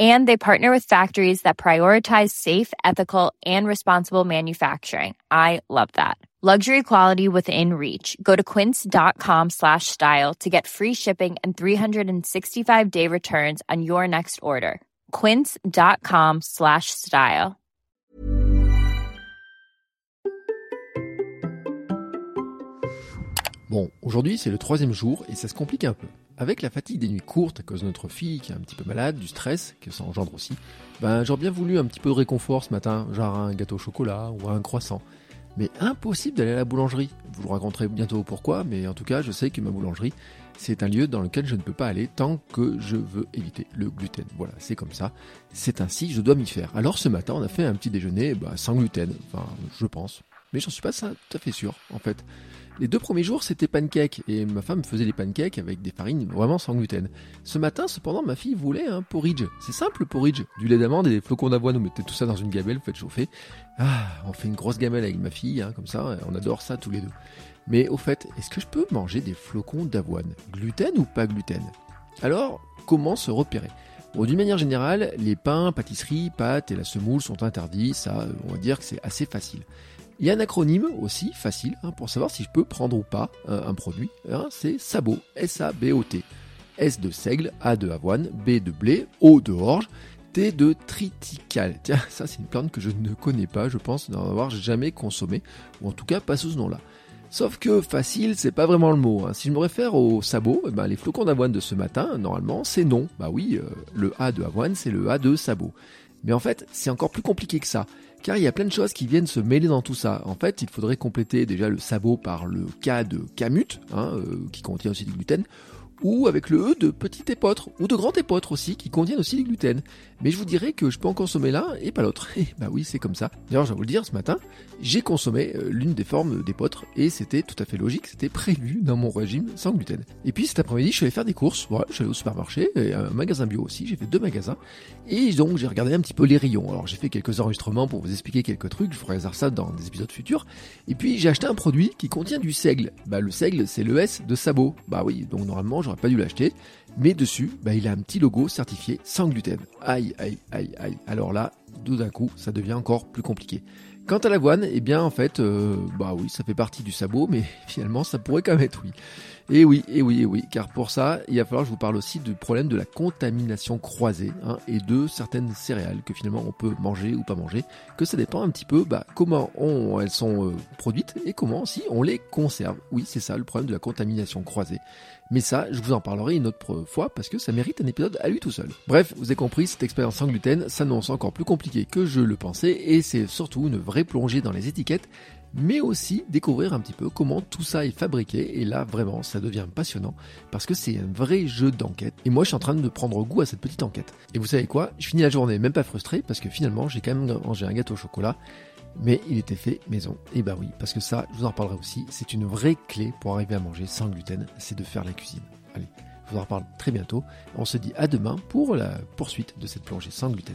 And they partner with factories that prioritize safe, ethical, and responsible manufacturing. I love that. Luxury quality within reach. Go to quince.com slash style to get free shipping and 365 day returns on your next order. Quince.com slash style. Bon, aujourd'hui c'est le troisième jour et ça se complique un peu. Avec la fatigue des nuits courtes à cause de notre fille qui est un petit peu malade, du stress que ça engendre aussi, ben j'aurais bien voulu un petit peu de réconfort ce matin, genre un gâteau au chocolat ou un croissant. Mais impossible d'aller à la boulangerie. Vous le raconterez bientôt pourquoi, mais en tout cas je sais que ma boulangerie, c'est un lieu dans lequel je ne peux pas aller tant que je veux éviter le gluten. Voilà, c'est comme ça. C'est ainsi, je dois m'y faire. Alors ce matin, on a fait un petit déjeuner bah, sans gluten, enfin je pense. Mais j'en suis pas tout à fait sûr, en fait. Les deux premiers jours, c'était pancakes, et ma femme faisait des pancakes avec des farines vraiment sans gluten. Ce matin, cependant, ma fille voulait un porridge. C'est simple le porridge. Du lait d'amande et des flocons d'avoine, vous mettez tout ça dans une gamelle, vous faites chauffer. Ah, on fait une grosse gamelle avec ma fille, hein, comme ça, on adore ça tous les deux. Mais au fait, est-ce que je peux manger des flocons d'avoine? Gluten ou pas gluten? Alors, comment se repérer? Bon, d'une manière générale, les pains, pâtisseries, pâtes et la semoule sont interdits, ça, on va dire que c'est assez facile. Il y a un acronyme aussi facile hein, pour savoir si je peux prendre ou pas un, produit. Hein, c'est SABOT, S-A-B-O-T. S de seigle, A de avoine, B de blé, O de orge, T de triticale. Tiens, ça c'est une plante que je ne connais pas, je pense n'en avoir jamais consommé, ou en tout cas pas sous ce nom-là. Sauf que facile, c'est pas vraiment le mot. Hein. Si je me réfère au sabot, eh ben, les flocons d'avoine de ce matin, normalement, c'est non. Bah oui, euh, le A de avoine, c'est le A de sabot. Mais en fait, c'est encore plus compliqué que ça car il y a plein de choses qui viennent se mêler dans tout ça. En fait, il faudrait compléter déjà le sabot par le K de camut, hein, euh, qui contient aussi du gluten, ou avec le E de petit épeautre, ou de grand épeautre aussi, qui contiennent aussi du gluten. Mais je vous dirais que je peux en consommer l'un et pas l'autre. Et bah oui, c'est comme ça. D'ailleurs, je vais vous le dire, ce matin, j'ai consommé euh, l'une des formes d'épeautre, et c'était tout à fait logique, c'était prévu dans mon régime sans gluten. Et puis cet après-midi, je suis allé faire des courses, voilà, je suis allé au supermarché, et un magasin bio aussi, j'ai fait deux magasins, et donc j'ai regardé un petit peu les rayons. Alors j'ai fait quelques enregistrements pour vous expliquer quelques trucs, je ferai ça dans des épisodes futurs. Et puis j'ai acheté un produit qui contient du seigle. Bah le seigle, c'est le S de sabot. Bah oui, donc normalement j'aurais pas dû l'acheter. Mais dessus, bah, il a un petit logo certifié sans gluten. Aïe, aïe, aïe, aïe. Alors là, tout d'un coup, ça devient encore plus compliqué. Quant à l'avoine, eh bien en fait, euh, bah oui, ça fait partie du sabot, mais finalement ça pourrait quand même être oui. Et oui, et oui, et oui, car pour ça, il va falloir que je vous parle aussi du problème de la contamination croisée hein, et de certaines céréales que finalement on peut manger ou pas manger, que ça dépend un petit peu bah, comment on, elles sont euh, produites et comment aussi on les conserve. Oui, c'est ça le problème de la contamination croisée. Mais ça, je vous en parlerai une autre fois parce que ça mérite un épisode à lui tout seul. Bref, vous avez compris, cette expérience sans gluten s'annonce encore plus compliquée que je le pensais et c'est surtout une vraie plongée dans les étiquettes mais aussi découvrir un petit peu comment tout ça est fabriqué. Et là, vraiment, ça devient passionnant parce que c'est un vrai jeu d'enquête. Et moi, je suis en train de prendre goût à cette petite enquête. Et vous savez quoi? Je finis la journée même pas frustré parce que finalement, j'ai quand même mangé un gâteau au chocolat. Mais il était fait maison. Et bah oui, parce que ça, je vous en reparlerai aussi. C'est une vraie clé pour arriver à manger sans gluten, c'est de faire la cuisine. Allez, je vous en reparle très bientôt. On se dit à demain pour la poursuite de cette plongée sans gluten.